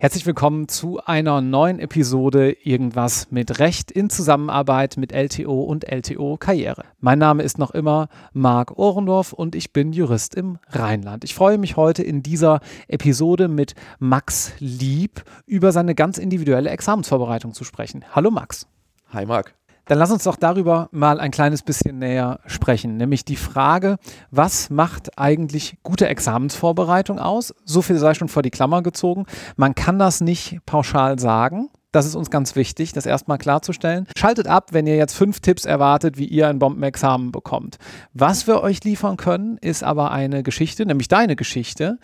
Herzlich willkommen zu einer neuen Episode Irgendwas mit Recht in Zusammenarbeit mit LTO und LTO Karriere. Mein Name ist noch immer Marc Ohrendorf und ich bin Jurist im Rheinland. Ich freue mich heute in dieser Episode mit Max Lieb über seine ganz individuelle Examensvorbereitung zu sprechen. Hallo Max. Hi Marc. Dann lass uns doch darüber mal ein kleines bisschen näher sprechen, nämlich die Frage, was macht eigentlich gute Examensvorbereitung aus? So viel sei schon vor die Klammer gezogen. Man kann das nicht pauschal sagen. Das ist uns ganz wichtig, das erstmal klarzustellen. Schaltet ab, wenn ihr jetzt fünf Tipps erwartet, wie ihr ein Bombenexamen bekommt. Was wir euch liefern können, ist aber eine Geschichte, nämlich deine Geschichte,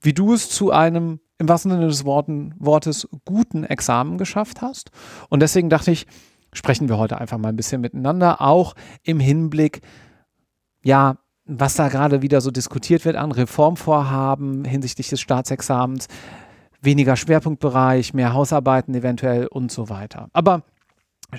wie du es zu einem im wahrsten Sinne des Wortes guten Examen geschafft hast. Und deswegen dachte ich, sprechen wir heute einfach mal ein bisschen miteinander, auch im Hinblick, ja, was da gerade wieder so diskutiert wird an Reformvorhaben hinsichtlich des Staatsexamens, weniger Schwerpunktbereich, mehr Hausarbeiten eventuell und so weiter. Aber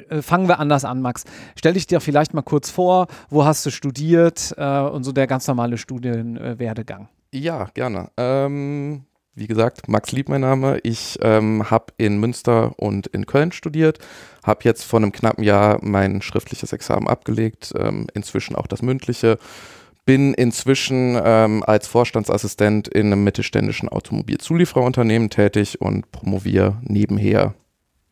äh, fangen wir anders an, Max. Stell dich dir vielleicht mal kurz vor, wo hast du studiert äh, und so der ganz normale Studienwerdegang. Ja, gerne. Ähm, wie gesagt, Max Lieb mein Name. Ich ähm, habe in Münster und in Köln studiert, habe jetzt vor einem knappen Jahr mein schriftliches Examen abgelegt, ähm, inzwischen auch das mündliche. Bin inzwischen ähm, als Vorstandsassistent in einem mittelständischen Automobilzuliefererunternehmen tätig und promoviere nebenher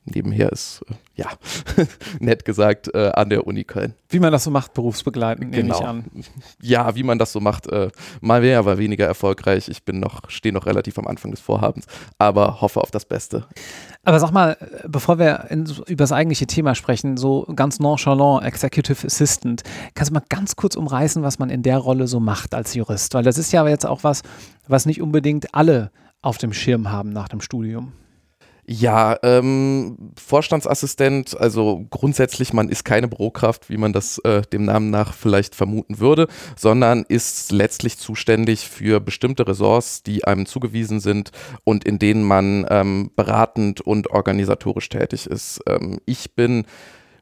nebenher ist, äh, ja, nett gesagt, äh, an der Uni Köln. Wie man das so macht, berufsbegleitend, nehme genau. ich an. Ja, wie man das so macht, äh, mal mehr, aber weniger erfolgreich. Ich bin noch, stehe noch relativ am Anfang des Vorhabens, aber hoffe auf das Beste. Aber sag mal, bevor wir in, über das eigentliche Thema sprechen, so ganz nonchalant, Executive Assistant, kannst du mal ganz kurz umreißen, was man in der Rolle so macht als Jurist? Weil das ist ja jetzt auch was, was nicht unbedingt alle auf dem Schirm haben nach dem Studium. Ja, ähm, Vorstandsassistent, also grundsätzlich, man ist keine Bürokraft, wie man das äh, dem Namen nach vielleicht vermuten würde, sondern ist letztlich zuständig für bestimmte Ressorts, die einem zugewiesen sind und in denen man ähm, beratend und organisatorisch tätig ist. Ähm, ich bin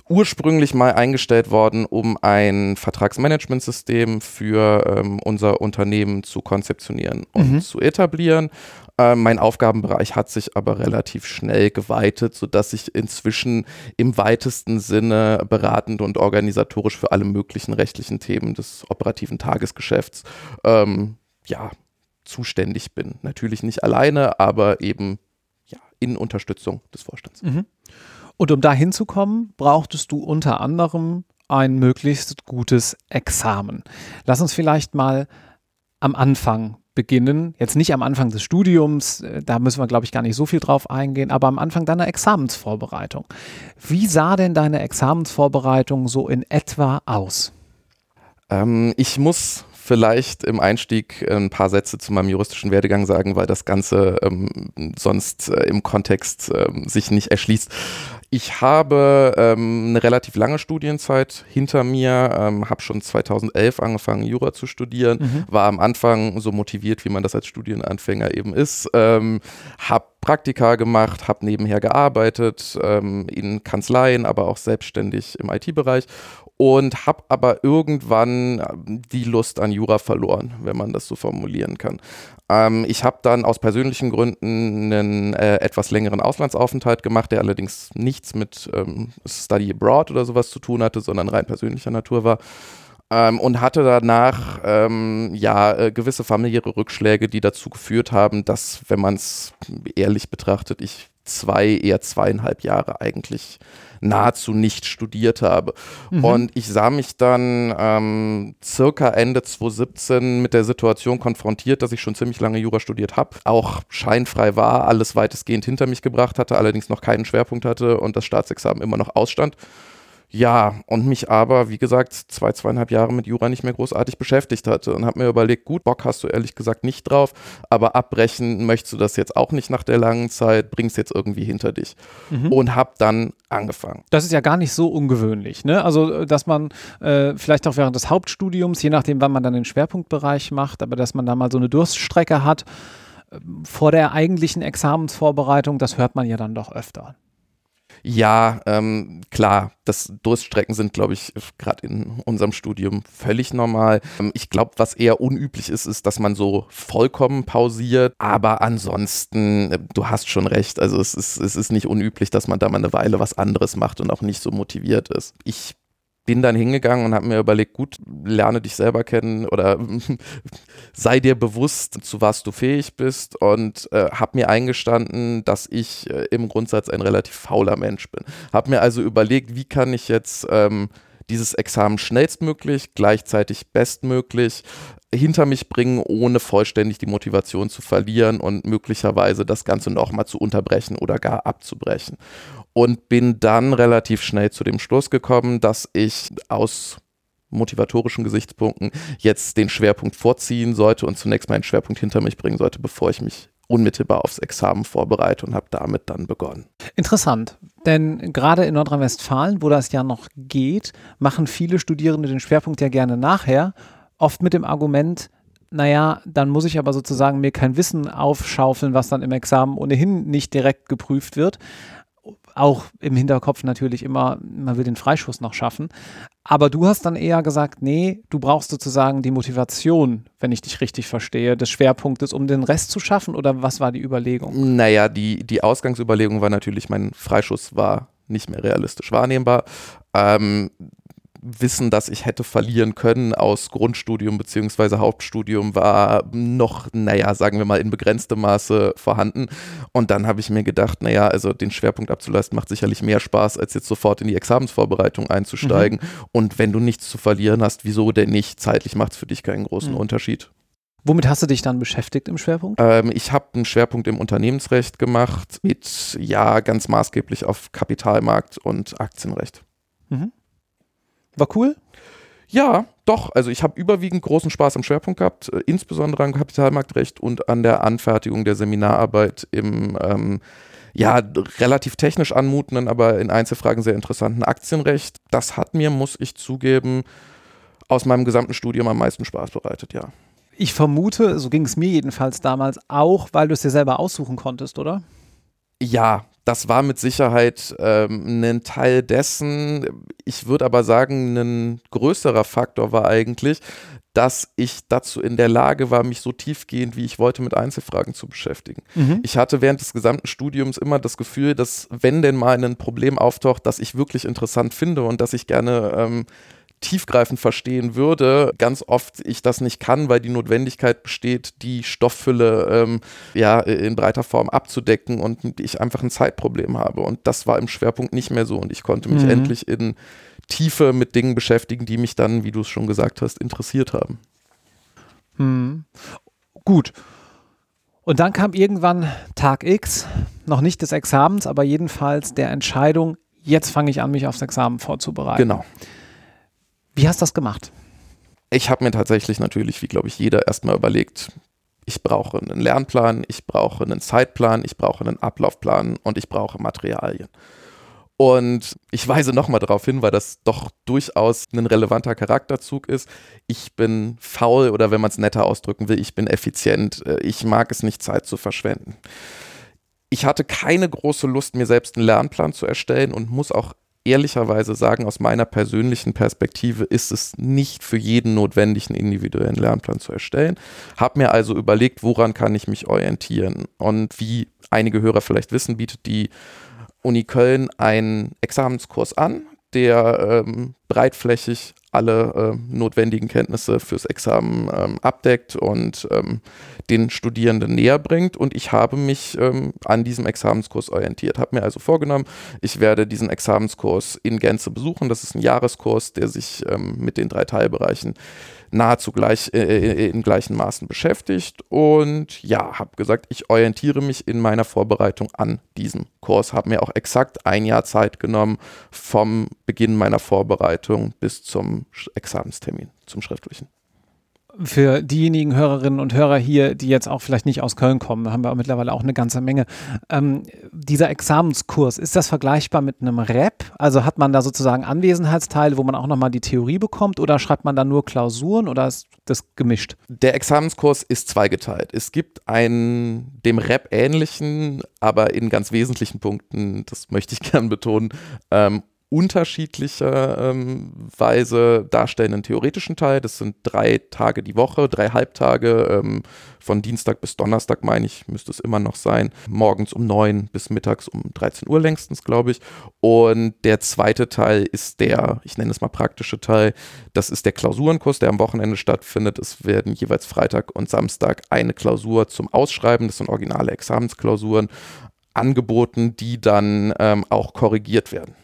ursprünglich mal eingestellt worden, um ein Vertragsmanagementsystem für ähm, unser Unternehmen zu konzeptionieren und mhm. zu etablieren. Äh, mein Aufgabenbereich hat sich aber relativ schnell geweitet, sodass ich inzwischen im weitesten Sinne beratend und organisatorisch für alle möglichen rechtlichen Themen des operativen Tagesgeschäfts ähm, ja, zuständig bin. Natürlich nicht alleine, aber eben ja, in Unterstützung des Vorstands. Mhm. Und um da hinzukommen, brauchtest du unter anderem ein möglichst gutes Examen. Lass uns vielleicht mal am Anfang beginnen. Jetzt nicht am Anfang des Studiums, äh, da müssen wir, glaube ich, gar nicht so viel drauf eingehen, aber am Anfang deiner Examensvorbereitung. Wie sah denn deine Examensvorbereitung so in etwa aus? Ähm, ich muss vielleicht im Einstieg ein paar Sätze zu meinem juristischen Werdegang sagen, weil das Ganze ähm, sonst äh, im Kontext ähm, sich nicht erschließt. Ich habe ähm, eine relativ lange Studienzeit hinter mir, ähm, habe schon 2011 angefangen, Jura zu studieren, mhm. war am Anfang so motiviert, wie man das als Studienanfänger eben ist, ähm, habe Praktika gemacht, habe nebenher gearbeitet ähm, in Kanzleien, aber auch selbstständig im IT-Bereich und habe aber irgendwann ähm, die Lust an Jura verloren, wenn man das so formulieren kann. Ähm, ich habe dann aus persönlichen Gründen einen äh, etwas längeren Auslandsaufenthalt gemacht, der allerdings nichts mit ähm, Study Abroad oder sowas zu tun hatte, sondern rein persönlicher Natur war. Ähm, und hatte danach ähm, ja äh, gewisse familiäre Rückschläge, die dazu geführt haben, dass, wenn man es ehrlich betrachtet, ich zwei, eher zweieinhalb Jahre eigentlich nahezu nicht studiert habe. Mhm. Und ich sah mich dann ähm, circa Ende 2017 mit der Situation konfrontiert, dass ich schon ziemlich lange Jura studiert habe, auch scheinfrei war, alles weitestgehend hinter mich gebracht hatte, allerdings noch keinen Schwerpunkt hatte und das Staatsexamen immer noch ausstand. Ja, und mich aber, wie gesagt, zwei, zweieinhalb Jahre mit Jura nicht mehr großartig beschäftigt hatte und habe mir überlegt, gut, Bock hast du ehrlich gesagt nicht drauf, aber abbrechen möchtest du das jetzt auch nicht nach der langen Zeit, bringst jetzt irgendwie hinter dich. Mhm. Und habe dann angefangen. Das ist ja gar nicht so ungewöhnlich, ne? Also, dass man äh, vielleicht auch während des Hauptstudiums, je nachdem, wann man dann den Schwerpunktbereich macht, aber dass man da mal so eine Durststrecke hat, äh, vor der eigentlichen Examensvorbereitung, das hört man ja dann doch öfter. Ja, ähm, klar, das Durststrecken sind, glaube ich, gerade in unserem Studium völlig normal. Ähm, ich glaube, was eher unüblich ist, ist, dass man so vollkommen pausiert. Aber ansonsten, äh, du hast schon recht. Also es ist, es ist nicht unüblich, dass man da mal eine Weile was anderes macht und auch nicht so motiviert ist. Ich bin dann hingegangen und habe mir überlegt, gut, lerne dich selber kennen oder sei dir bewusst, zu was du fähig bist und äh, habe mir eingestanden, dass ich äh, im Grundsatz ein relativ fauler Mensch bin. Habe mir also überlegt, wie kann ich jetzt ähm, dieses Examen schnellstmöglich, gleichzeitig bestmöglich hinter mich bringen, ohne vollständig die Motivation zu verlieren und möglicherweise das Ganze nochmal zu unterbrechen oder gar abzubrechen und bin dann relativ schnell zu dem Schluss gekommen, dass ich aus motivatorischen Gesichtspunkten jetzt den Schwerpunkt vorziehen sollte und zunächst meinen Schwerpunkt hinter mich bringen sollte, bevor ich mich unmittelbar aufs Examen vorbereite und habe damit dann begonnen. Interessant, denn gerade in Nordrhein-Westfalen, wo das ja noch geht, machen viele Studierende den Schwerpunkt ja gerne nachher, oft mit dem Argument, naja, dann muss ich aber sozusagen mir kein Wissen aufschaufeln, was dann im Examen ohnehin nicht direkt geprüft wird auch im Hinterkopf natürlich immer, man will den Freischuss noch schaffen. Aber du hast dann eher gesagt, nee, du brauchst sozusagen die Motivation, wenn ich dich richtig verstehe, des Schwerpunktes, um den Rest zu schaffen oder was war die Überlegung? Naja, die, die Ausgangsüberlegung war natürlich, mein Freischuss war nicht mehr realistisch wahrnehmbar. Ähm, Wissen, das ich hätte verlieren können aus Grundstudium bzw. Hauptstudium, war noch, naja, sagen wir mal, in begrenztem Maße vorhanden. Und dann habe ich mir gedacht, naja, also den Schwerpunkt abzuleisten macht sicherlich mehr Spaß, als jetzt sofort in die Examensvorbereitung einzusteigen. Mhm. Und wenn du nichts zu verlieren hast, wieso denn nicht? Zeitlich macht es für dich keinen großen mhm. Unterschied. Womit hast du dich dann beschäftigt im Schwerpunkt? Ähm, ich habe einen Schwerpunkt im Unternehmensrecht gemacht, mit ja ganz maßgeblich auf Kapitalmarkt und Aktienrecht. Mhm. War cool? Ja, doch. Also ich habe überwiegend großen Spaß am Schwerpunkt gehabt, äh, insbesondere am Kapitalmarktrecht und an der Anfertigung der Seminararbeit im ähm, ja, relativ technisch anmutenden, aber in Einzelfragen sehr interessanten Aktienrecht. Das hat mir, muss ich zugeben, aus meinem gesamten Studium am meisten Spaß bereitet, ja. Ich vermute, so ging es mir jedenfalls damals auch, weil du es dir selber aussuchen konntest, oder? Ja, das war mit Sicherheit ähm, ein Teil dessen. Ich würde aber sagen, ein größerer Faktor war eigentlich, dass ich dazu in der Lage war, mich so tiefgehend, wie ich wollte, mit Einzelfragen zu beschäftigen. Mhm. Ich hatte während des gesamten Studiums immer das Gefühl, dass wenn denn mal ein Problem auftaucht, das ich wirklich interessant finde und dass ich gerne ähm, tiefgreifend verstehen würde, ganz oft ich das nicht kann, weil die Notwendigkeit besteht, die Stofffülle ähm, ja in breiter Form abzudecken und ich einfach ein Zeitproblem habe. Und das war im Schwerpunkt nicht mehr so und ich konnte mich mhm. endlich in Tiefe mit Dingen beschäftigen, die mich dann, wie du es schon gesagt hast, interessiert haben. Mhm. Gut. Und dann kam irgendwann Tag X, noch nicht des Examens, aber jedenfalls der Entscheidung, jetzt fange ich an, mich aufs Examen vorzubereiten. Genau. Wie hast du das gemacht? Ich habe mir tatsächlich natürlich, wie glaube ich jeder, erstmal überlegt, ich brauche einen Lernplan, ich brauche einen Zeitplan, ich brauche einen Ablaufplan und ich brauche Materialien. Und ich weise nochmal darauf hin, weil das doch durchaus ein relevanter Charakterzug ist. Ich bin faul oder wenn man es netter ausdrücken will, ich bin effizient. Äh, ich mag es nicht, Zeit zu verschwenden. Ich hatte keine große Lust, mir selbst einen Lernplan zu erstellen und muss auch ehrlicherweise sagen, aus meiner persönlichen Perspektive ist es nicht für jeden notwendig, einen individuellen Lernplan zu erstellen. Habe mir also überlegt, woran kann ich mich orientieren. Und wie einige Hörer vielleicht wissen, bietet die Uni Köln einen Examenskurs an, der ähm, breitflächig alle äh, notwendigen Kenntnisse fürs Examen ähm, abdeckt und ähm, den Studierenden näher bringt. Und ich habe mich ähm, an diesem Examenskurs orientiert, habe mir also vorgenommen, ich werde diesen Examenskurs in Gänze besuchen. Das ist ein Jahreskurs, der sich ähm, mit den drei Teilbereichen nahezu gleich äh, äh, in gleichen Maßen beschäftigt und ja, habe gesagt, ich orientiere mich in meiner Vorbereitung an diesem Kurs, habe mir auch exakt ein Jahr Zeit genommen vom Beginn meiner Vorbereitung bis zum Examenstermin, zum schriftlichen. Für diejenigen Hörerinnen und Hörer hier, die jetzt auch vielleicht nicht aus Köln kommen, haben wir mittlerweile auch eine ganze Menge. Ähm, dieser Examenskurs, ist das vergleichbar mit einem Rap? Also hat man da sozusagen Anwesenheitsteile, wo man auch nochmal die Theorie bekommt oder schreibt man da nur Klausuren oder ist das gemischt? Der Examenskurs ist zweigeteilt. Es gibt einen dem Rap ähnlichen, aber in ganz wesentlichen Punkten, das möchte ich gern betonen, ähm, unterschiedlicher ähm, Weise darstellenden theoretischen Teil. Das sind drei Tage die Woche, drei Halbtage, ähm, von Dienstag bis Donnerstag, meine ich, müsste es immer noch sein. Morgens um neun bis mittags um 13 Uhr längstens, glaube ich. Und der zweite Teil ist der, ich nenne es mal praktische Teil, das ist der Klausurenkurs, der am Wochenende stattfindet. Es werden jeweils Freitag und Samstag eine Klausur zum Ausschreiben, das sind originale Examensklausuren, angeboten, die dann ähm, auch korrigiert werden.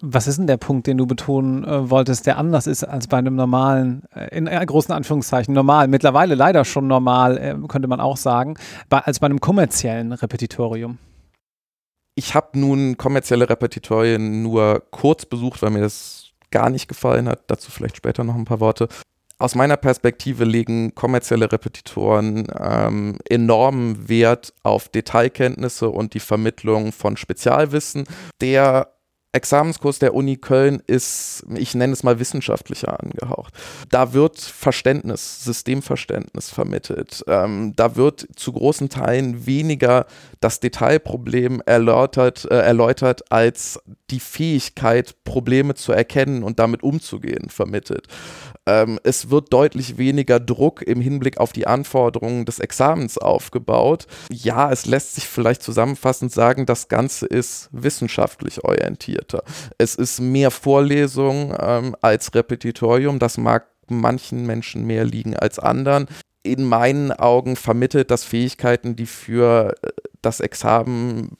Was ist denn der Punkt, den du betonen äh, wolltest, der anders ist als bei einem normalen, äh, in äh, großen Anführungszeichen normal, mittlerweile leider schon normal, äh, könnte man auch sagen, bei, als bei einem kommerziellen Repetitorium? Ich habe nun kommerzielle Repetitorien nur kurz besucht, weil mir das gar nicht gefallen hat. Dazu vielleicht später noch ein paar Worte. Aus meiner Perspektive legen kommerzielle Repetitoren ähm, enormen Wert auf Detailkenntnisse und die Vermittlung von Spezialwissen. Der Examenskurs der Uni Köln ist, ich nenne es mal wissenschaftlicher angehaucht. Da wird Verständnis, Systemverständnis vermittelt. Ähm, da wird zu großen Teilen weniger das Detailproblem erläutert, äh, erläutert als die Fähigkeit, Probleme zu erkennen und damit umzugehen, vermittelt. Ähm, es wird deutlich weniger Druck im Hinblick auf die Anforderungen des Examens aufgebaut. Ja, es lässt sich vielleicht zusammenfassend sagen, das Ganze ist wissenschaftlich orientierter. Es ist mehr Vorlesung ähm, als Repetitorium. Das mag manchen Menschen mehr liegen als anderen. In meinen Augen vermittelt das Fähigkeiten, die für äh, das Examen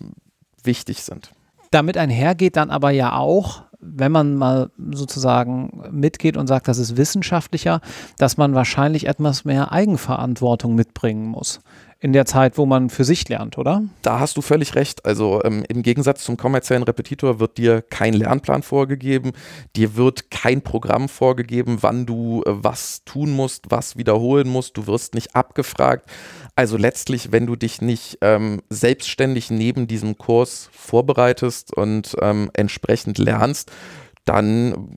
wichtig sind. Damit einhergeht dann aber ja auch, wenn man mal sozusagen mitgeht und sagt, das ist wissenschaftlicher, dass man wahrscheinlich etwas mehr Eigenverantwortung mitbringen muss in der Zeit, wo man für sich lernt, oder? Da hast du völlig recht. Also ähm, im Gegensatz zum kommerziellen Repetitor wird dir kein Lernplan vorgegeben, dir wird kein Programm vorgegeben, wann du äh, was tun musst, was wiederholen musst. Du wirst nicht abgefragt. Also letztlich, wenn du dich nicht ähm, selbstständig neben diesem Kurs vorbereitest und ähm, entsprechend lernst, dann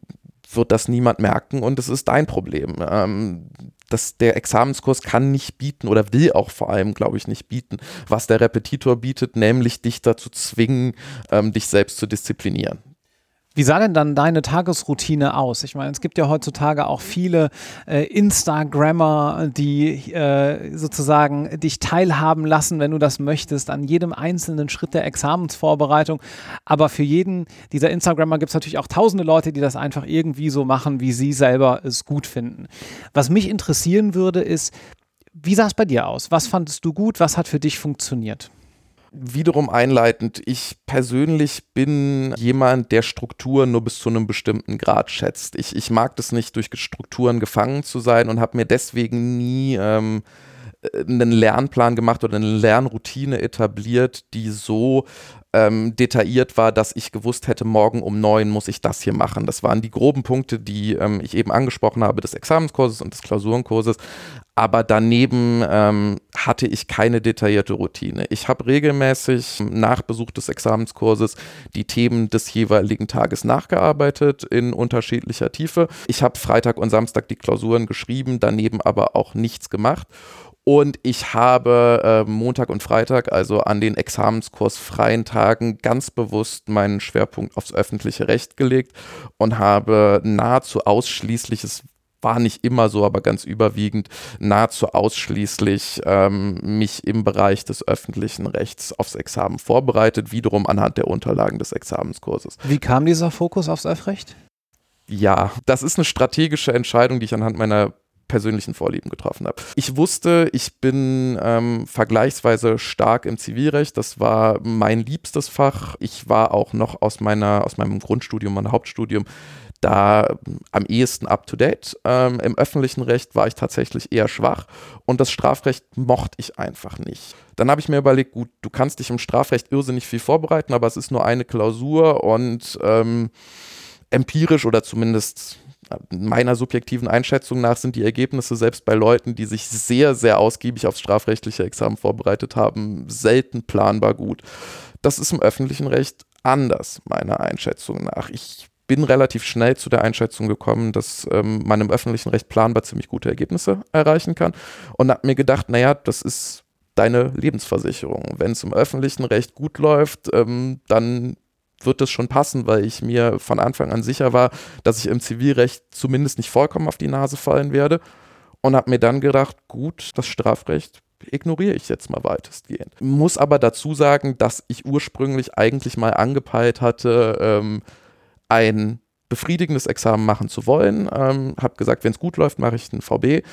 wird das niemand merken und es ist dein Problem. Ähm, das, der Examenskurs kann nicht bieten oder will auch vor allem, glaube ich, nicht bieten, was der Repetitor bietet, nämlich dich dazu zwingen, ähm, dich selbst zu disziplinieren. Wie sah denn dann deine Tagesroutine aus? Ich meine, es gibt ja heutzutage auch viele äh, Instagrammer, die äh, sozusagen dich teilhaben lassen, wenn du das möchtest, an jedem einzelnen Schritt der Examensvorbereitung. Aber für jeden dieser Instagrammer gibt es natürlich auch tausende Leute, die das einfach irgendwie so machen, wie sie selber es gut finden. Was mich interessieren würde, ist, wie sah es bei dir aus? Was fandest du gut? Was hat für dich funktioniert? Wiederum einleitend, ich persönlich bin jemand, der Strukturen nur bis zu einem bestimmten Grad schätzt. Ich, ich mag das nicht, durch Strukturen gefangen zu sein und habe mir deswegen nie ähm, einen Lernplan gemacht oder eine Lernroutine etabliert, die so ähm, detailliert war, dass ich gewusst hätte, morgen um neun muss ich das hier machen. Das waren die groben Punkte, die ähm, ich eben angesprochen habe, des Examenskurses und des Klausurenkurses. Aber daneben ähm, hatte ich keine detaillierte Routine. Ich habe regelmäßig nach Besuch des Examenskurses die Themen des jeweiligen Tages nachgearbeitet in unterschiedlicher Tiefe. Ich habe Freitag und Samstag die Klausuren geschrieben, daneben aber auch nichts gemacht. Und ich habe äh, Montag und Freitag, also an den examenskursfreien Tagen, ganz bewusst meinen Schwerpunkt aufs öffentliche Recht gelegt und habe nahezu ausschließliches war nicht immer so, aber ganz überwiegend nahezu ausschließlich ähm, mich im Bereich des öffentlichen Rechts aufs Examen vorbereitet, wiederum anhand der Unterlagen des Examenskurses. Wie kam dieser Fokus aufs Öffrecht? Ja, das ist eine strategische Entscheidung, die ich anhand meiner persönlichen Vorlieben getroffen habe. Ich wusste, ich bin ähm, vergleichsweise stark im Zivilrecht. Das war mein liebstes Fach. Ich war auch noch aus meiner, aus meinem Grundstudium, meinem Hauptstudium da am ehesten up to date. Ähm, Im öffentlichen Recht war ich tatsächlich eher schwach und das Strafrecht mochte ich einfach nicht. Dann habe ich mir überlegt, gut, du kannst dich im Strafrecht irrsinnig viel vorbereiten, aber es ist nur eine Klausur und ähm, empirisch oder zumindest meiner subjektiven Einschätzung nach sind die Ergebnisse selbst bei Leuten, die sich sehr, sehr ausgiebig aufs strafrechtliche Examen vorbereitet haben, selten planbar gut. Das ist im öffentlichen Recht anders, meiner Einschätzung nach. Ich bin relativ schnell zu der Einschätzung gekommen, dass ähm, man im öffentlichen Recht planbar ziemlich gute Ergebnisse erreichen kann und habe mir gedacht, naja, das ist deine Lebensversicherung. Wenn es im öffentlichen Recht gut läuft, ähm, dann wird es schon passen, weil ich mir von Anfang an sicher war, dass ich im Zivilrecht zumindest nicht vollkommen auf die Nase fallen werde und habe mir dann gedacht, gut, das Strafrecht ignoriere ich jetzt mal weitestgehend. Muss aber dazu sagen, dass ich ursprünglich eigentlich mal angepeilt hatte, ähm, ein befriedigendes Examen machen zu wollen. Ähm, habe gesagt, wenn es gut läuft, mache ich ein VB.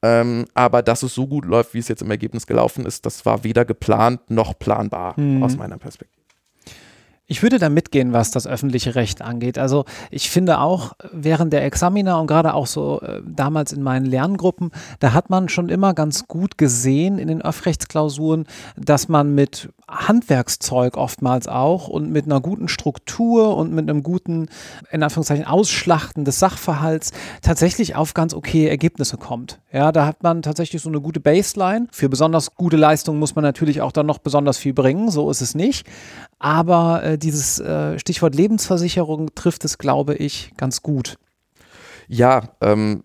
Ähm, aber dass es so gut läuft, wie es jetzt im Ergebnis gelaufen ist, das war weder geplant noch planbar mhm. aus meiner Perspektive. Ich würde da mitgehen, was das öffentliche Recht angeht. Also ich finde auch während der Examiner und gerade auch so äh, damals in meinen Lerngruppen, da hat man schon immer ganz gut gesehen in den Öffrechtsklausuren, dass man mit Handwerkszeug oftmals auch und mit einer guten Struktur und mit einem guten, in Anführungszeichen, Ausschlachten des Sachverhalts tatsächlich auf ganz okay Ergebnisse kommt. Ja, da hat man tatsächlich so eine gute Baseline. Für besonders gute Leistungen muss man natürlich auch dann noch besonders viel bringen, so ist es nicht. Aber äh, dieses äh, Stichwort Lebensversicherung trifft es, glaube ich, ganz gut. Ja, ähm,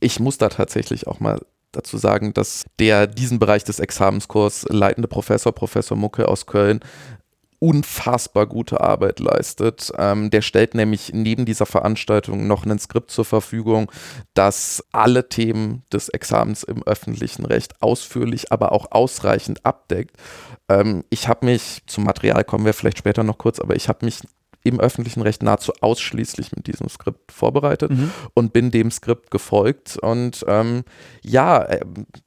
ich muss da tatsächlich auch mal dazu sagen, dass der diesen Bereich des Examenskurs leitende Professor, Professor Mucke aus Köln, unfassbar gute Arbeit leistet. Ähm, der stellt nämlich neben dieser Veranstaltung noch ein Skript zur Verfügung, das alle Themen des Examens im öffentlichen Recht ausführlich, aber auch ausreichend abdeckt. Ähm, ich habe mich, zum Material kommen wir vielleicht später noch kurz, aber ich habe mich im öffentlichen Recht nahezu ausschließlich mit diesem Skript vorbereitet mhm. und bin dem Skript gefolgt. Und ähm, ja, äh,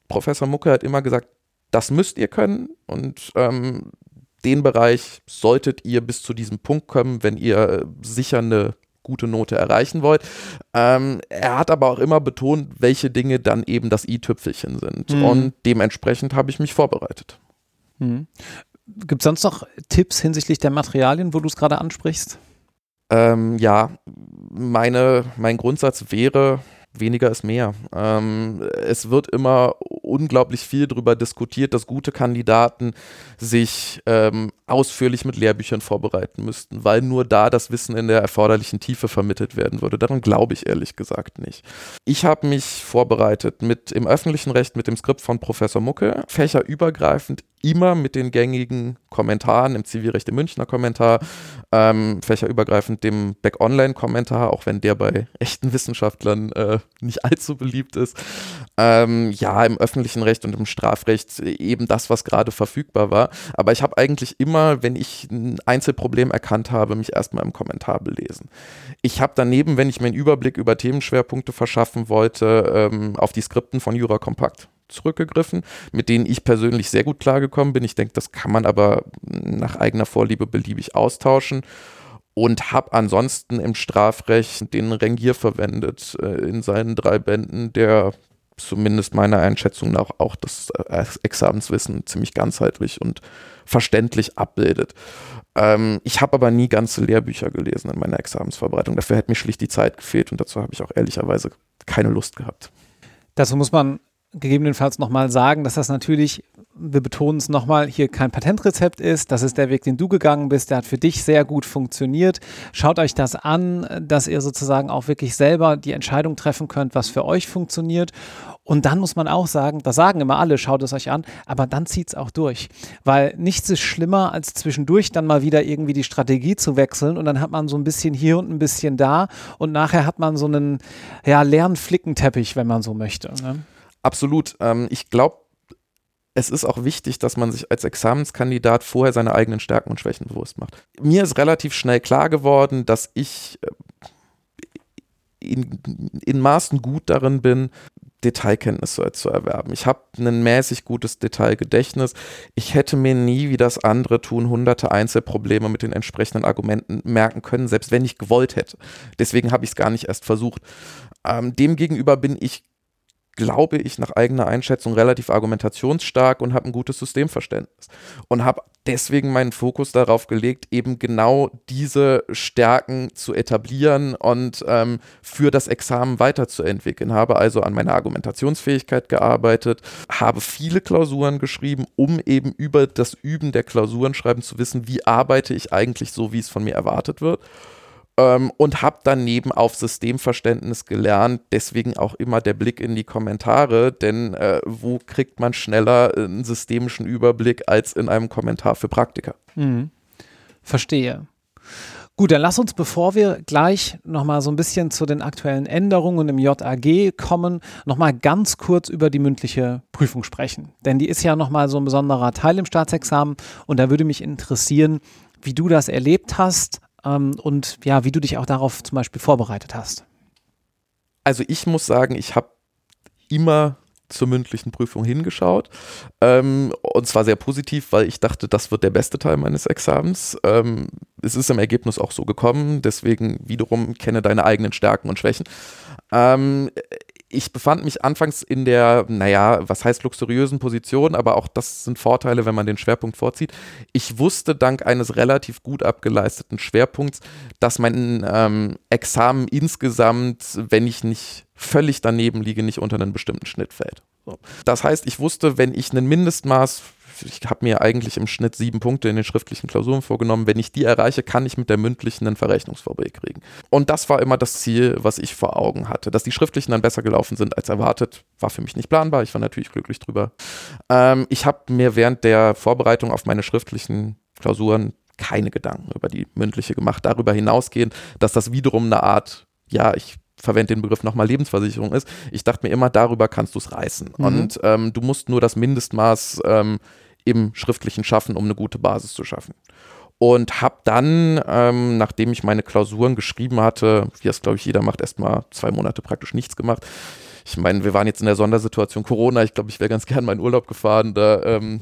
Professor Mucke hat immer gesagt, das müsst ihr können und ähm, den Bereich solltet ihr bis zu diesem Punkt kommen, wenn ihr sicher eine gute Note erreichen wollt. Ähm, er hat aber auch immer betont, welche Dinge dann eben das i-Tüpfelchen sind. Mhm. Und dementsprechend habe ich mich vorbereitet. Mhm. Gibt es sonst noch Tipps hinsichtlich der Materialien, wo du es gerade ansprichst? Ähm, ja, meine, mein Grundsatz wäre, weniger ist mehr. Ähm, es wird immer unglaublich viel darüber diskutiert, dass gute Kandidaten sich ähm, ausführlich mit Lehrbüchern vorbereiten müssten, weil nur da das Wissen in der erforderlichen Tiefe vermittelt werden würde. Daran glaube ich ehrlich gesagt nicht. Ich habe mich vorbereitet mit im öffentlichen Recht mit dem Skript von Professor Mucke, fächerübergreifend immer mit den gängigen Kommentaren im Zivilrecht im Münchner Kommentar, ähm, fächerübergreifend dem Back-Online-Kommentar, auch wenn der bei echten Wissenschaftlern äh, nicht allzu beliebt ist. Ähm, ja, im öffentlichen Recht und im Strafrecht eben das, was gerade verfügbar war. Aber ich habe eigentlich immer, wenn ich ein Einzelproblem erkannt habe, mich erstmal im Kommentar belesen. Ich habe daneben, wenn ich mir einen Überblick über Themenschwerpunkte verschaffen wollte, ähm, auf die Skripten von Jura Kompakt zurückgegriffen, mit denen ich persönlich sehr gut klargekommen bin. Ich denke, das kann man aber nach eigener Vorliebe beliebig austauschen und habe ansonsten im Strafrecht den Rengier verwendet äh, in seinen drei Bänden, der zumindest meiner Einschätzung nach auch das äh, Examenswissen ziemlich ganzheitlich und verständlich abbildet. Ähm, ich habe aber nie ganze Lehrbücher gelesen in meiner Examensvorbereitung. Dafür hätte mir schlicht die Zeit gefehlt und dazu habe ich auch ehrlicherweise keine Lust gehabt. Dazu muss man gegebenenfalls nochmal sagen, dass das natürlich, wir betonen es nochmal, hier kein Patentrezept ist. Das ist der Weg, den du gegangen bist. Der hat für dich sehr gut funktioniert. Schaut euch das an, dass ihr sozusagen auch wirklich selber die Entscheidung treffen könnt, was für euch funktioniert. Und dann muss man auch sagen, das sagen immer alle, schaut es euch an, aber dann zieht es auch durch. Weil nichts ist schlimmer, als zwischendurch dann mal wieder irgendwie die Strategie zu wechseln und dann hat man so ein bisschen hier und ein bisschen da und nachher hat man so einen ja, leeren Flickenteppich, wenn man so möchte. Ne? Absolut. Ähm, ich glaube, es ist auch wichtig, dass man sich als Examenskandidat vorher seine eigenen Stärken und Schwächen bewusst macht. Mir ist relativ schnell klar geworden, dass ich äh, in, in Maßen gut darin bin, Detailkenntnisse zu erwerben. Ich habe ein mäßig gutes Detailgedächtnis. Ich hätte mir nie, wie das andere tun, hunderte Einzelprobleme mit den entsprechenden Argumenten merken können, selbst wenn ich gewollt hätte. Deswegen habe ich es gar nicht erst versucht. Ähm, Demgegenüber bin ich glaube ich, nach eigener Einschätzung relativ argumentationsstark und habe ein gutes Systemverständnis. Und habe deswegen meinen Fokus darauf gelegt, eben genau diese Stärken zu etablieren und ähm, für das Examen weiterzuentwickeln. Habe also an meiner Argumentationsfähigkeit gearbeitet, habe viele Klausuren geschrieben, um eben über das Üben der Klausuren schreiben zu wissen, wie arbeite ich eigentlich so, wie es von mir erwartet wird ähm, und habe daneben auf Systemverständnis gelernt. Deswegen auch immer der Blick in die Kommentare, denn äh, wo kriegt man schneller einen systemischen Überblick als in einem Kommentar für Praktiker? Mhm. Verstehe. Gut, dann lass uns, bevor wir gleich nochmal so ein bisschen zu den aktuellen Änderungen im JAG kommen, nochmal ganz kurz über die mündliche Prüfung sprechen. Denn die ist ja nochmal so ein besonderer Teil im Staatsexamen und da würde mich interessieren, wie du das erlebt hast, ähm, und ja, wie du dich auch darauf zum Beispiel vorbereitet hast. Also ich muss sagen, ich habe immer zur mündlichen Prüfung hingeschaut. Ähm, und zwar sehr positiv, weil ich dachte, das wird der beste Teil meines Examens. Ähm, es ist im Ergebnis auch so gekommen, deswegen wiederum kenne deine eigenen Stärken und Schwächen. Ähm, ich befand mich anfangs in der, naja, was heißt luxuriösen Position, aber auch das sind Vorteile, wenn man den Schwerpunkt vorzieht. Ich wusste dank eines relativ gut abgeleisteten Schwerpunkts, dass mein ähm, Examen insgesamt, wenn ich nicht völlig daneben liege, nicht unter einen bestimmten Schnitt fällt. So. Das heißt, ich wusste, wenn ich ein Mindestmaß ich habe mir eigentlich im Schnitt sieben Punkte in den schriftlichen Klausuren vorgenommen. Wenn ich die erreiche, kann ich mit der mündlichen einen Verrechnungsverbrechen kriegen. Und das war immer das Ziel, was ich vor Augen hatte. Dass die schriftlichen dann besser gelaufen sind als erwartet, war für mich nicht planbar. Ich war natürlich glücklich drüber. Ähm, ich habe mir während der Vorbereitung auf meine schriftlichen Klausuren keine Gedanken über die mündliche gemacht. Darüber hinausgehend, dass das wiederum eine Art, ja, ich verwende den Begriff nochmal Lebensversicherung ist. Ich dachte mir immer, darüber kannst du es reißen. Mhm. Und ähm, du musst nur das Mindestmaß ähm, im schriftlichen Schaffen, um eine gute Basis zu schaffen. Und habe dann, ähm, nachdem ich meine Klausuren geschrieben hatte, wie das glaube ich jeder macht, erstmal zwei Monate praktisch nichts gemacht. Ich meine, wir waren jetzt in der Sondersituation Corona. Ich glaube, ich wäre ganz gern meinen Urlaub gefahren. Da ähm,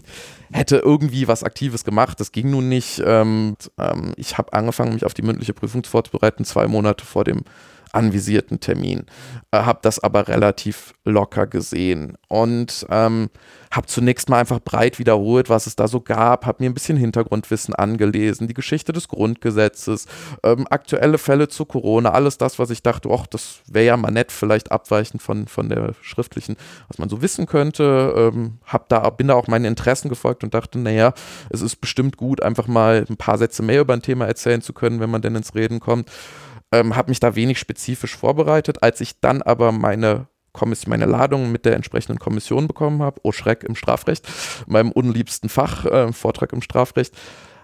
hätte irgendwie was Aktives gemacht. Das ging nun nicht. Ähm, ähm ich habe angefangen, mich auf die mündliche Prüfung vorzubereiten, zwei Monate vor dem anvisierten Termin. Äh, habe das aber relativ locker gesehen und ähm, habe zunächst mal einfach breit wiederholt, was es da so gab, habe mir ein bisschen Hintergrundwissen angelesen, die Geschichte des Grundgesetzes, ähm, aktuelle Fälle zu Corona, alles das, was ich dachte, ach, das wäre ja mal nett, vielleicht abweichend von, von der schriftlichen, was man so wissen könnte. Ähm, hab da, bin da auch meinen Interessen gefolgt und dachte, naja, es ist bestimmt gut, einfach mal ein paar Sätze mehr über ein Thema erzählen zu können, wenn man denn ins Reden kommt ähm, habe mich da wenig spezifisch vorbereitet. Als ich dann aber meine Kommission, meine Ladung mit der entsprechenden Kommission bekommen habe, oh Schreck im Strafrecht, meinem unliebsten Fach, äh, Vortrag im Strafrecht,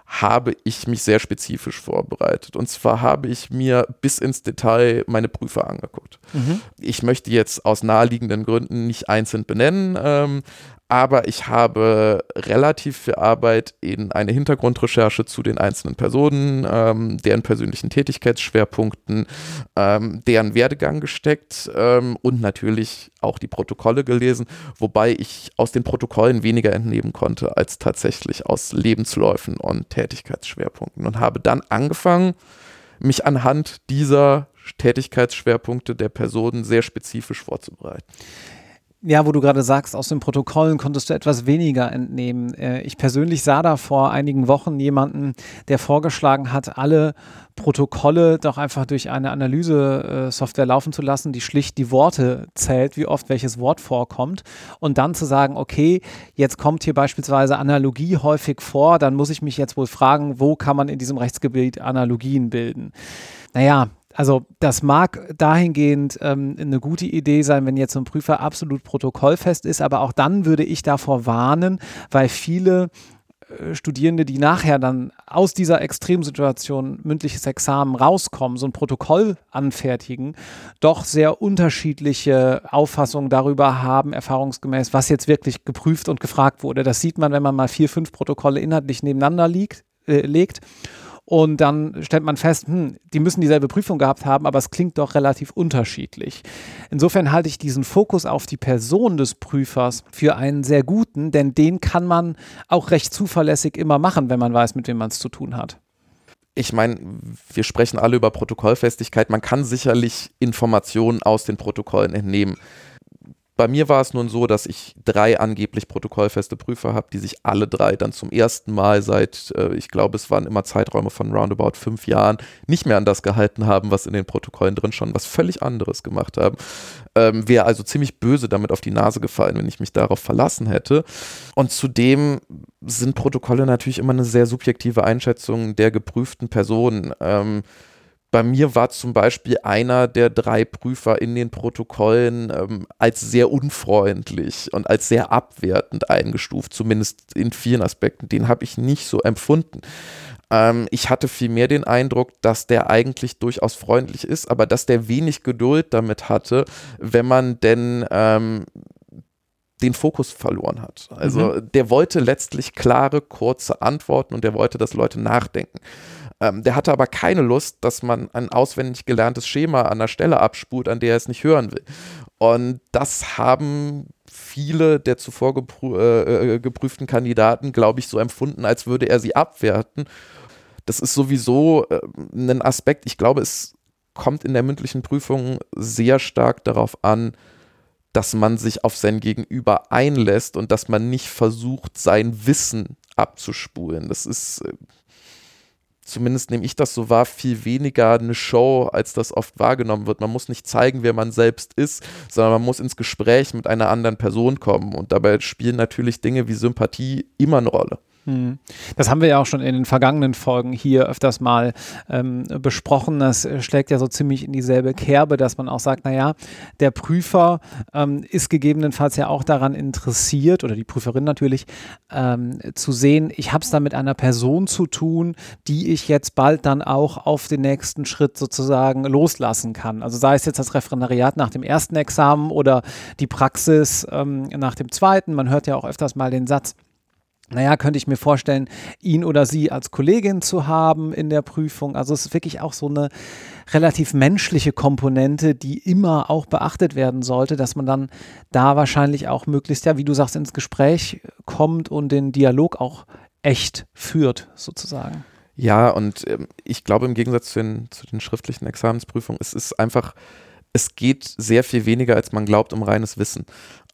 habe ich mich sehr spezifisch vorbereitet. Und zwar habe ich mir bis ins Detail meine Prüfer angeguckt. Mhm. Ich möchte jetzt aus naheliegenden Gründen nicht einzeln benennen, ähm, aber ich habe relativ viel Arbeit in eine Hintergrundrecherche zu den einzelnen Personen, ähm, deren persönlichen Tätigkeitsschwerpunkten, ähm, deren Werdegang gesteckt ähm, und natürlich auch die Protokolle gelesen, wobei ich aus den Protokollen weniger entnehmen konnte als tatsächlich aus Lebensläufen und Tätigkeitsschwerpunkten und habe dann angefangen, mich anhand dieser Tätigkeitsschwerpunkte der Personen sehr spezifisch vorzubereiten. Ja, wo du gerade sagst, aus den Protokollen konntest du etwas weniger entnehmen. Äh, ich persönlich sah da vor einigen Wochen jemanden, der vorgeschlagen hat, alle Protokolle doch einfach durch eine Analyse-Software laufen zu lassen, die schlicht die Worte zählt, wie oft welches Wort vorkommt und dann zu sagen, okay, jetzt kommt hier beispielsweise Analogie häufig vor, dann muss ich mich jetzt wohl fragen, wo kann man in diesem Rechtsgebiet Analogien bilden? Naja, also das mag dahingehend ähm, eine gute Idee sein, wenn jetzt so ein Prüfer absolut protokollfest ist, aber auch dann würde ich davor warnen, weil viele äh, Studierende, die nachher dann aus dieser Extremsituation mündliches Examen rauskommen, so ein Protokoll anfertigen, doch sehr unterschiedliche Auffassungen darüber haben, erfahrungsgemäß, was jetzt wirklich geprüft und gefragt wurde. Das sieht man, wenn man mal vier, fünf Protokolle inhaltlich nebeneinander liegt, äh, legt und dann stellt man fest, hm, die müssen dieselbe Prüfung gehabt haben, aber es klingt doch relativ unterschiedlich. Insofern halte ich diesen Fokus auf die Person des Prüfers für einen sehr guten, denn den kann man auch recht zuverlässig immer machen, wenn man weiß, mit wem man es zu tun hat ich meine, wir sprechen alle über Protokollfestigkeit. Man kann sicherlich Informationen aus den Protokollen entnehmen bei mir war es nun so, dass ich drei angeblich protokollfeste Prüfer habe, die sich alle drei dann zum ersten Mal seit, äh, ich glaube, es waren immer Zeiträume von roundabout fünf Jahren, nicht mehr an das gehalten haben, was in den Protokollen drin schon, was völlig anderes gemacht haben. Ähm, Wäre also ziemlich böse damit auf die Nase gefallen, wenn ich mich darauf verlassen hätte. Und zudem sind Protokolle natürlich immer eine sehr subjektive Einschätzung der geprüften Person. Ähm, bei mir war zum Beispiel einer der drei Prüfer in den Protokollen ähm, als sehr unfreundlich und als sehr abwertend eingestuft, zumindest in vielen Aspekten. Den habe ich nicht so empfunden. Ähm, ich hatte vielmehr den Eindruck, dass der eigentlich durchaus freundlich ist, aber dass der wenig Geduld damit hatte, wenn man denn ähm, den Fokus verloren hat. Also mhm. der wollte letztlich klare, kurze Antworten und der wollte, dass Leute nachdenken. Ähm, der hatte aber keine Lust, dass man ein auswendig gelerntes Schema an der Stelle abspult, an der er es nicht hören will. Und das haben viele der zuvor geprü äh, äh, geprüften Kandidaten, glaube ich, so empfunden, als würde er sie abwerten. Das ist sowieso äh, ein Aspekt, ich glaube, es kommt in der mündlichen Prüfung sehr stark darauf an, dass man sich auf sein Gegenüber einlässt und dass man nicht versucht, sein Wissen abzuspulen. Das ist äh, zumindest nehme ich das so wahr, viel weniger eine Show, als das oft wahrgenommen wird. Man muss nicht zeigen, wer man selbst ist, sondern man muss ins Gespräch mit einer anderen Person kommen. Und dabei spielen natürlich Dinge wie Sympathie immer eine Rolle. Hm. Das haben wir ja auch schon in den vergangenen Folgen hier öfters mal ähm, besprochen. Das schlägt ja so ziemlich in dieselbe Kerbe, dass man auch sagt, naja, der Prüfer ähm, ist gegebenenfalls ja auch daran interessiert, oder die Prüferin natürlich, ähm, zu sehen, ich habe es da mit einer Person zu tun, die ich jetzt bald dann auch auf den nächsten Schritt sozusagen loslassen kann. Also sei es jetzt das Referendariat nach dem ersten Examen oder die Praxis ähm, nach dem zweiten. Man hört ja auch öfters mal den Satz, naja, könnte ich mir vorstellen, ihn oder sie als Kollegin zu haben in der Prüfung. Also es ist wirklich auch so eine relativ menschliche Komponente, die immer auch beachtet werden sollte, dass man dann da wahrscheinlich auch möglichst, ja, wie du sagst, ins Gespräch kommt und den Dialog auch echt führt, sozusagen. Ja, und ähm, ich glaube im Gegensatz zu den, zu den schriftlichen Examensprüfungen, es ist einfach, es geht sehr viel weniger, als man glaubt, um reines Wissen.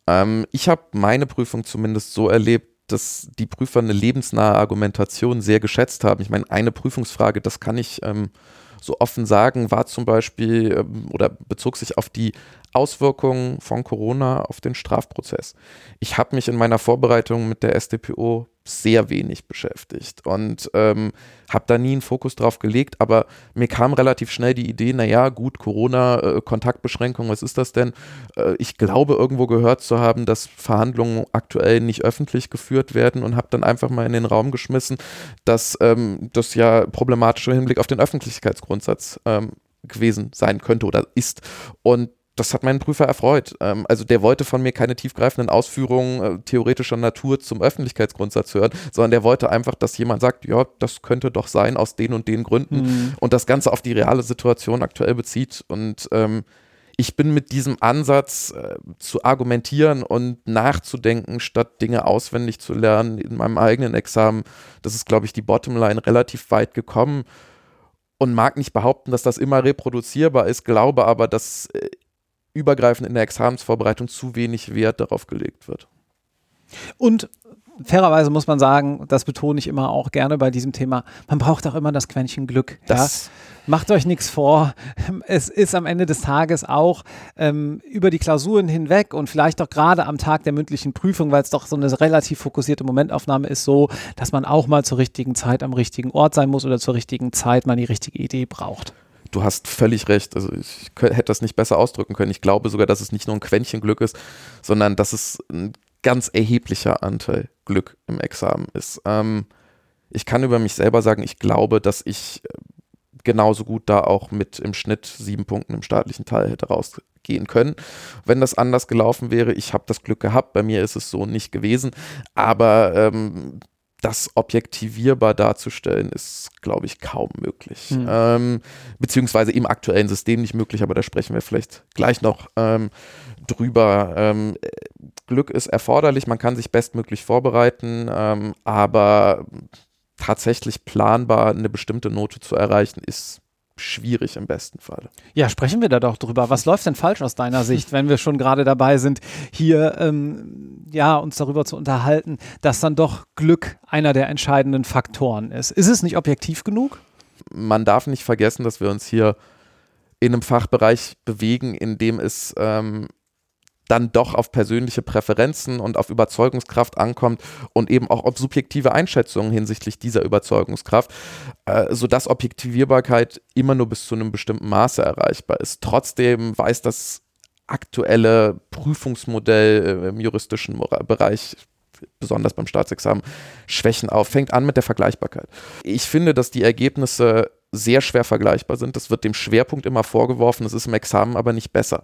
Ähm, ich habe meine Prüfung zumindest so erlebt, dass die Prüfer eine lebensnahe Argumentation sehr geschätzt haben. Ich meine, eine Prüfungsfrage, das kann ich ähm, so offen sagen, war zum Beispiel ähm, oder bezog sich auf die Auswirkungen von Corona auf den Strafprozess. Ich habe mich in meiner Vorbereitung mit der SDPO sehr wenig beschäftigt und ähm, habe da nie einen Fokus drauf gelegt, aber mir kam relativ schnell die Idee, naja, gut, Corona, äh, Kontaktbeschränkung, was ist das denn? Äh, ich glaube, irgendwo gehört zu haben, dass Verhandlungen aktuell nicht öffentlich geführt werden und habe dann einfach mal in den Raum geschmissen, dass ähm, das ja problematisch im Hinblick auf den Öffentlichkeitsgrundsatz ähm, gewesen sein könnte oder ist. Und das hat meinen Prüfer erfreut. Ähm, also der wollte von mir keine tiefgreifenden Ausführungen äh, theoretischer Natur zum Öffentlichkeitsgrundsatz hören, sondern der wollte einfach, dass jemand sagt, ja, das könnte doch sein aus den und den Gründen mhm. und das Ganze auf die reale Situation aktuell bezieht. Und ähm, ich bin mit diesem Ansatz äh, zu argumentieren und nachzudenken, statt Dinge auswendig zu lernen in meinem eigenen Examen, das ist, glaube ich, die Bottomline relativ weit gekommen und mag nicht behaupten, dass das immer reproduzierbar ist, glaube aber, dass äh, übergreifend in der Examensvorbereitung zu wenig Wert darauf gelegt wird. Und fairerweise muss man sagen, das betone ich immer auch gerne bei diesem Thema, man braucht auch immer das Quäntchen Glück. Das ja? Macht euch nichts vor. Es ist am Ende des Tages auch ähm, über die Klausuren hinweg und vielleicht auch gerade am Tag der mündlichen Prüfung, weil es doch so eine relativ fokussierte Momentaufnahme ist, so, dass man auch mal zur richtigen Zeit am richtigen Ort sein muss oder zur richtigen Zeit mal die richtige Idee braucht du hast völlig recht. Also ich hätte das nicht besser ausdrücken können. Ich glaube sogar, dass es nicht nur ein Quäntchen Glück ist, sondern dass es ein ganz erheblicher Anteil Glück im Examen ist. Ähm, ich kann über mich selber sagen, ich glaube, dass ich äh, genauso gut da auch mit im Schnitt sieben Punkten im staatlichen Teil hätte rausgehen können. Wenn das anders gelaufen wäre, ich habe das Glück gehabt, bei mir ist es so nicht gewesen, aber ähm, das objektivierbar darzustellen, ist, glaube ich, kaum möglich. Mhm. Ähm, beziehungsweise im aktuellen System nicht möglich, aber da sprechen wir vielleicht gleich noch ähm, drüber. Ähm, Glück ist erforderlich, man kann sich bestmöglich vorbereiten, ähm, aber tatsächlich planbar eine bestimmte Note zu erreichen, ist schwierig im besten Fall. Ja, sprechen wir da doch drüber. Was läuft denn falsch aus deiner Sicht, wenn wir schon gerade dabei sind, hier ähm, ja, uns darüber zu unterhalten, dass dann doch Glück einer der entscheidenden Faktoren ist? Ist es nicht objektiv genug? Man darf nicht vergessen, dass wir uns hier in einem Fachbereich bewegen, in dem es ähm, dann doch auf persönliche Präferenzen und auf Überzeugungskraft ankommt und eben auch auf subjektive Einschätzungen hinsichtlich dieser Überzeugungskraft, äh, sodass Objektivierbarkeit immer nur bis zu einem bestimmten Maße erreichbar ist. Trotzdem weiß das aktuelle Prüfungsmodell äh, im juristischen Bereich besonders beim Staatsexamen, Schwächen auf. Fängt an mit der Vergleichbarkeit. Ich finde, dass die Ergebnisse sehr schwer vergleichbar sind. Das wird dem Schwerpunkt immer vorgeworfen, es ist im Examen aber nicht besser.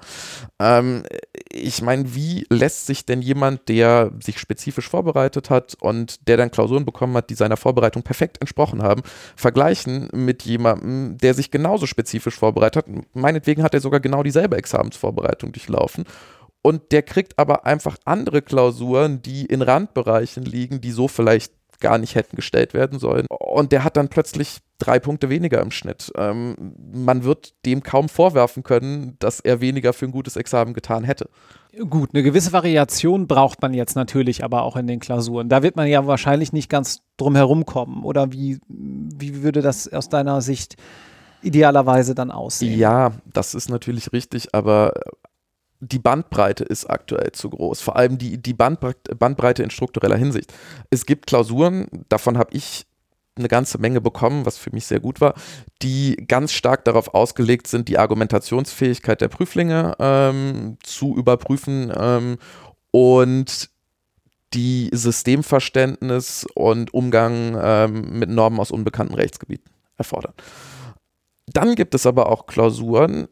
Ähm, ich meine, wie lässt sich denn jemand, der sich spezifisch vorbereitet hat und der dann Klausuren bekommen hat, die seiner Vorbereitung perfekt entsprochen haben, vergleichen mit jemandem, der sich genauso spezifisch vorbereitet hat? Meinetwegen hat er sogar genau dieselbe Examensvorbereitung durchlaufen und der kriegt aber einfach andere Klausuren, die in Randbereichen liegen, die so vielleicht gar nicht hätten gestellt werden sollen. Und der hat dann plötzlich drei Punkte weniger im Schnitt. Ähm, man wird dem kaum vorwerfen können, dass er weniger für ein gutes Examen getan hätte. Gut, eine gewisse Variation braucht man jetzt natürlich aber auch in den Klausuren. Da wird man ja wahrscheinlich nicht ganz drum herum kommen. Oder wie, wie würde das aus deiner Sicht idealerweise dann aussehen? Ja, das ist natürlich richtig, aber die Bandbreite ist aktuell zu groß. Vor allem die, die Bandbreite in struktureller Hinsicht. Es gibt Klausuren, davon habe ich eine ganze Menge bekommen, was für mich sehr gut war, die ganz stark darauf ausgelegt sind, die Argumentationsfähigkeit der Prüflinge ähm, zu überprüfen ähm, und die Systemverständnis und Umgang ähm, mit Normen aus unbekannten Rechtsgebieten erfordern. Dann gibt es aber auch Klausuren,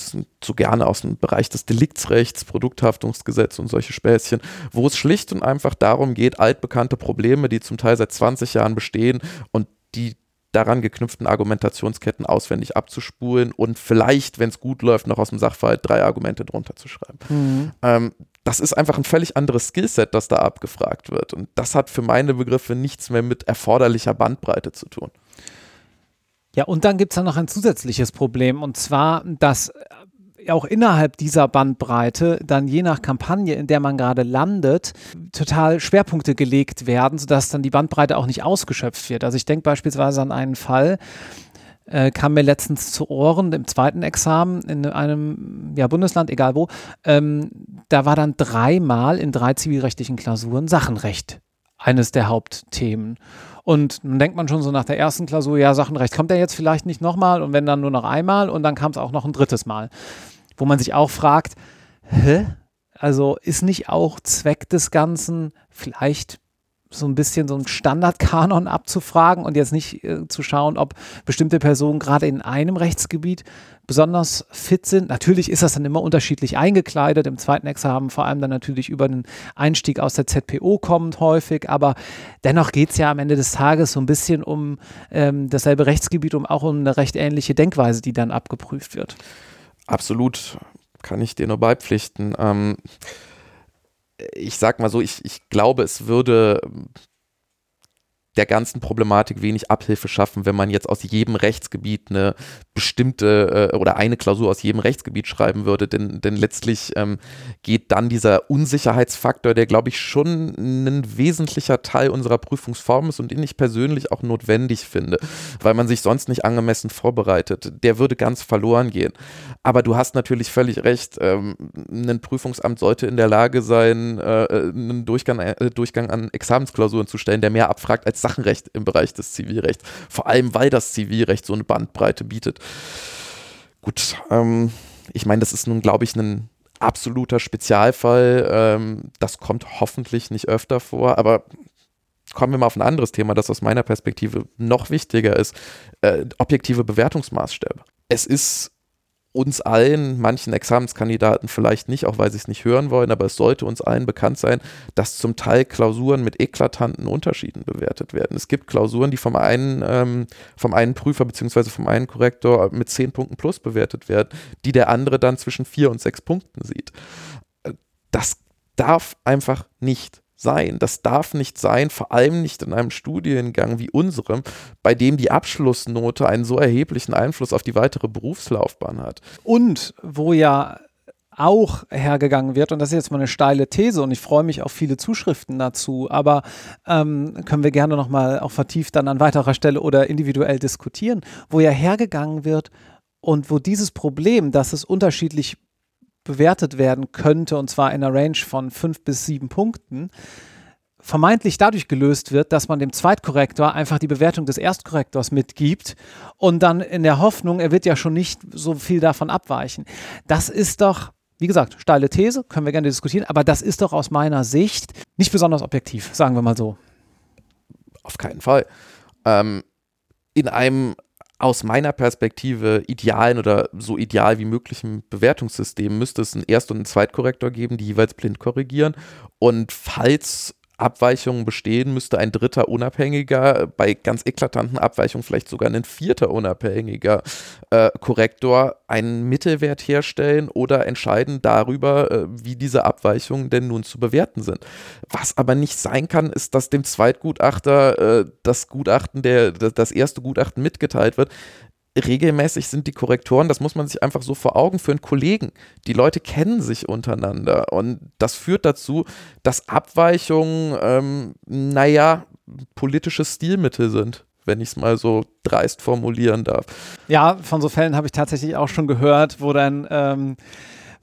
so gerne aus dem Bereich des Deliktsrechts, Produkthaftungsgesetz und solche Späßchen, wo es schlicht und einfach darum geht, altbekannte Probleme, die zum Teil seit 20 Jahren bestehen und die daran geknüpften Argumentationsketten auswendig abzuspulen und vielleicht, wenn es gut läuft, noch aus dem Sachverhalt drei Argumente drunter zu schreiben. Mhm. Ähm, das ist einfach ein völlig anderes Skillset, das da abgefragt wird. Und das hat für meine Begriffe nichts mehr mit erforderlicher Bandbreite zu tun. Ja, und dann gibt es dann noch ein zusätzliches Problem, und zwar, dass äh, auch innerhalb dieser Bandbreite dann je nach Kampagne, in der man gerade landet, total Schwerpunkte gelegt werden, sodass dann die Bandbreite auch nicht ausgeschöpft wird. Also ich denke beispielsweise an einen Fall, äh, kam mir letztens zu Ohren im zweiten Examen in einem ja, Bundesland, egal wo, ähm, da war dann dreimal in drei zivilrechtlichen Klausuren Sachenrecht eines der Hauptthemen. Und dann denkt man schon so nach der ersten Klausur, ja, Sachenrecht kommt er jetzt vielleicht nicht nochmal und wenn dann nur noch einmal und dann kam es auch noch ein drittes Mal. Wo man sich auch fragt, hä? Also ist nicht auch Zweck des Ganzen vielleicht so ein bisschen so einen Standardkanon abzufragen und jetzt nicht äh, zu schauen, ob bestimmte Personen gerade in einem Rechtsgebiet besonders fit sind. Natürlich ist das dann immer unterschiedlich eingekleidet. Im zweiten Examen vor allem dann natürlich über den Einstieg aus der ZPO kommend häufig, aber dennoch geht es ja am Ende des Tages so ein bisschen um ähm, dasselbe Rechtsgebiet, um auch um eine recht ähnliche Denkweise, die dann abgeprüft wird. Absolut, kann ich dir nur beipflichten. Ähm ich sag mal so, ich, ich glaube, es würde der ganzen Problematik wenig Abhilfe schaffen, wenn man jetzt aus jedem Rechtsgebiet eine bestimmte äh, oder eine Klausur aus jedem Rechtsgebiet schreiben würde. Denn, denn letztlich ähm, geht dann dieser Unsicherheitsfaktor, der, glaube ich, schon ein wesentlicher Teil unserer Prüfungsform ist und den ich persönlich auch notwendig finde, weil man sich sonst nicht angemessen vorbereitet, der würde ganz verloren gehen. Aber du hast natürlich völlig recht. Ähm, ein Prüfungsamt sollte in der Lage sein, äh, einen Durchgang, äh, Durchgang an Examensklausuren zu stellen, der mehr abfragt als Sachenrecht im Bereich des Zivilrechts. Vor allem, weil das Zivilrecht so eine Bandbreite bietet. Gut, ähm, ich meine, das ist nun, glaube ich, ein absoluter Spezialfall. Ähm, das kommt hoffentlich nicht öfter vor, aber kommen wir mal auf ein anderes Thema, das aus meiner Perspektive noch wichtiger ist. Äh, objektive Bewertungsmaßstäbe. Es ist uns allen, manchen Examenskandidaten vielleicht nicht, auch weil sie es nicht hören wollen, aber es sollte uns allen bekannt sein, dass zum Teil Klausuren mit eklatanten Unterschieden bewertet werden. Es gibt Klausuren, die vom einen, ähm, vom einen Prüfer bzw. vom einen Korrektor mit 10 Punkten plus bewertet werden, die der andere dann zwischen 4 und 6 Punkten sieht. Das darf einfach nicht sein. Das darf nicht sein, vor allem nicht in einem Studiengang wie unserem, bei dem die Abschlussnote einen so erheblichen Einfluss auf die weitere Berufslaufbahn hat. Und wo ja auch hergegangen wird, und das ist jetzt mal eine steile These und ich freue mich auf viele Zuschriften dazu, aber ähm, können wir gerne nochmal auch vertieft dann an weiterer Stelle oder individuell diskutieren, wo ja hergegangen wird und wo dieses Problem, dass es unterschiedlich bewertet werden könnte, und zwar in einer Range von fünf bis sieben Punkten, vermeintlich dadurch gelöst wird, dass man dem Zweitkorrektor einfach die Bewertung des Erstkorrektors mitgibt und dann in der Hoffnung, er wird ja schon nicht so viel davon abweichen. Das ist doch, wie gesagt, steile These, können wir gerne diskutieren, aber das ist doch aus meiner Sicht nicht besonders objektiv, sagen wir mal so. Auf keinen Fall. Ähm, in einem aus meiner Perspektive idealen oder so ideal wie möglichen Bewertungssystem müsste es einen Erst- und einen Zweitkorrektor geben, die jeweils blind korrigieren. Und falls Abweichungen bestehen, müsste ein dritter unabhängiger, bei ganz eklatanten Abweichungen vielleicht sogar ein vierter unabhängiger äh, Korrektor einen Mittelwert herstellen oder entscheiden darüber, äh, wie diese Abweichungen denn nun zu bewerten sind. Was aber nicht sein kann, ist, dass dem Zweitgutachter äh, das Gutachten, der, das erste Gutachten mitgeteilt wird, regelmäßig sind die Korrektoren, das muss man sich einfach so vor Augen führen, Kollegen. Die Leute kennen sich untereinander und das führt dazu, dass Abweichungen, ähm, naja, politische Stilmittel sind wenn ich es mal so dreist formulieren darf. Ja, von so Fällen habe ich tatsächlich auch schon gehört, wo dann ähm,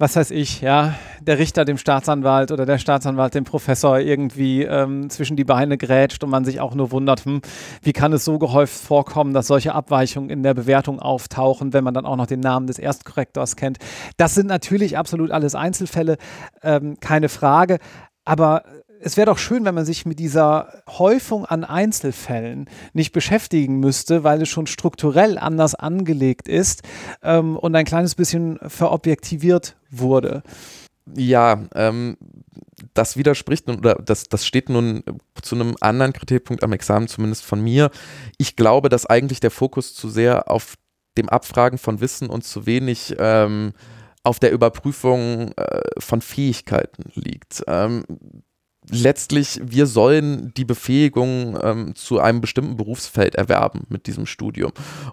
was weiß ich, ja, der Richter dem Staatsanwalt oder der Staatsanwalt dem Professor irgendwie ähm, zwischen die Beine grätscht und man sich auch nur wundert, hm, wie kann es so gehäuft vorkommen, dass solche Abweichungen in der Bewertung auftauchen, wenn man dann auch noch den Namen des Erstkorrektors kennt. Das sind natürlich absolut alles Einzelfälle, ähm, keine Frage. Aber es wäre doch schön, wenn man sich mit dieser Häufung an Einzelfällen nicht beschäftigen müsste, weil es schon strukturell anders angelegt ist ähm, und ein kleines bisschen verobjektiviert wurde. Ja, ähm, das widerspricht oder das, das steht nun zu einem anderen Kritikpunkt am Examen, zumindest von mir. Ich glaube, dass eigentlich der Fokus zu sehr auf dem Abfragen von Wissen und zu wenig ähm, auf der Überprüfung äh, von Fähigkeiten liegt. Ähm, letztlich, wir sollen die Befähigung ähm, zu einem bestimmten Berufsfeld erwerben mit diesem Studium.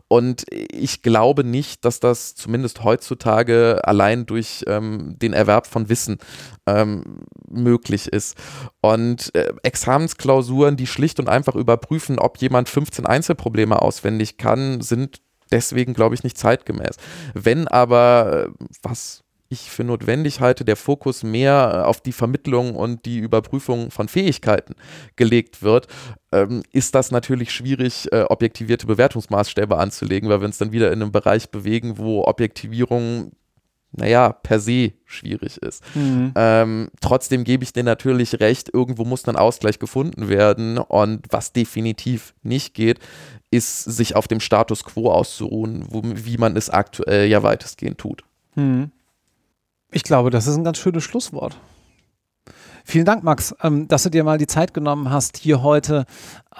Und ich glaube nicht, dass das zumindest heutzutage allein durch ähm, den Erwerb von Wissen ähm, möglich ist. Und äh, Examensklausuren, die schlicht und einfach überprüfen, ob jemand 15 Einzelprobleme auswendig kann, sind deswegen, glaube ich, nicht zeitgemäß. Wenn aber, äh, was ich für notwendig halte, der Fokus mehr äh, auf die Vermittlung und die Überprüfung von Fähigkeiten gelegt wird, ähm, ist das natürlich schwierig, äh, objektivierte Bewertungsmaßstäbe anzulegen, weil wir uns dann wieder in einem Bereich bewegen, wo Objektivierung naja, per se schwierig ist. Mhm. Ähm, trotzdem gebe ich dir natürlich recht, irgendwo muss ein Ausgleich gefunden werden. Und was definitiv nicht geht, ist, sich auf dem Status quo auszuruhen, wo, wie man es aktuell ja weitestgehend tut. Mhm. Ich glaube, das ist ein ganz schönes Schlusswort. Vielen Dank, Max, ähm, dass du dir mal die Zeit genommen hast, hier heute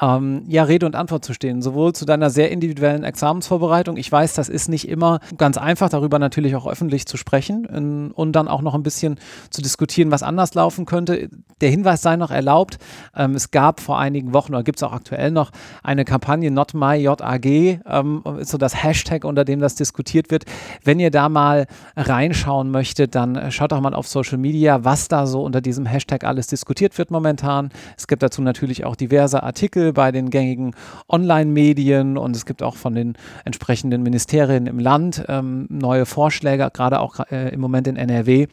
ähm, ja, Rede und Antwort zu stehen, sowohl zu deiner sehr individuellen Examensvorbereitung. Ich weiß, das ist nicht immer ganz einfach, darüber natürlich auch öffentlich zu sprechen in, und dann auch noch ein bisschen zu diskutieren, was anders laufen könnte. Der Hinweis sei noch erlaubt, ähm, es gab vor einigen Wochen oder gibt es auch aktuell noch eine Kampagne Not My JAG, ähm, so das Hashtag, unter dem das diskutiert wird. Wenn ihr da mal reinschauen möchtet, dann schaut doch mal auf Social Media, was da so unter diesem Hashtag alles diskutiert wird momentan. Es gibt dazu natürlich auch diverse Bei den gängigen Online-Medien und es gibt auch von den entsprechenden Ministerien im Land ähm, neue Vorschläge, gerade auch äh, im Moment in NRW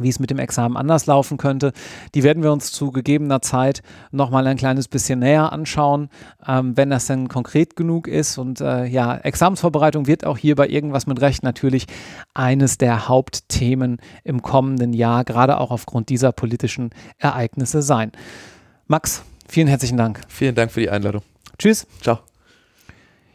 wie es mit dem Examen anders laufen könnte. Die werden wir uns zu gegebener Zeit nochmal ein kleines bisschen näher anschauen, ähm, wenn das denn konkret genug ist. Und äh, ja, Examensvorbereitung wird auch hier bei irgendwas mit Recht natürlich eines der Hauptthemen im kommenden Jahr, gerade auch aufgrund dieser politischen Ereignisse sein. Max, Vielen herzlichen Dank. Vielen Dank für die Einladung. Tschüss. Ciao.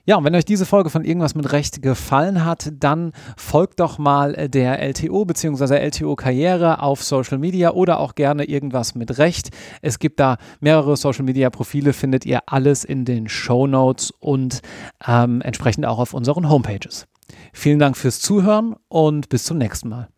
Ja, und wenn euch diese Folge von Irgendwas mit Recht gefallen hat, dann folgt doch mal der LTO bzw. LTO Karriere auf Social Media oder auch gerne Irgendwas mit Recht. Es gibt da mehrere Social Media Profile, findet ihr alles in den Show Notes und ähm, entsprechend auch auf unseren Homepages. Vielen Dank fürs Zuhören und bis zum nächsten Mal.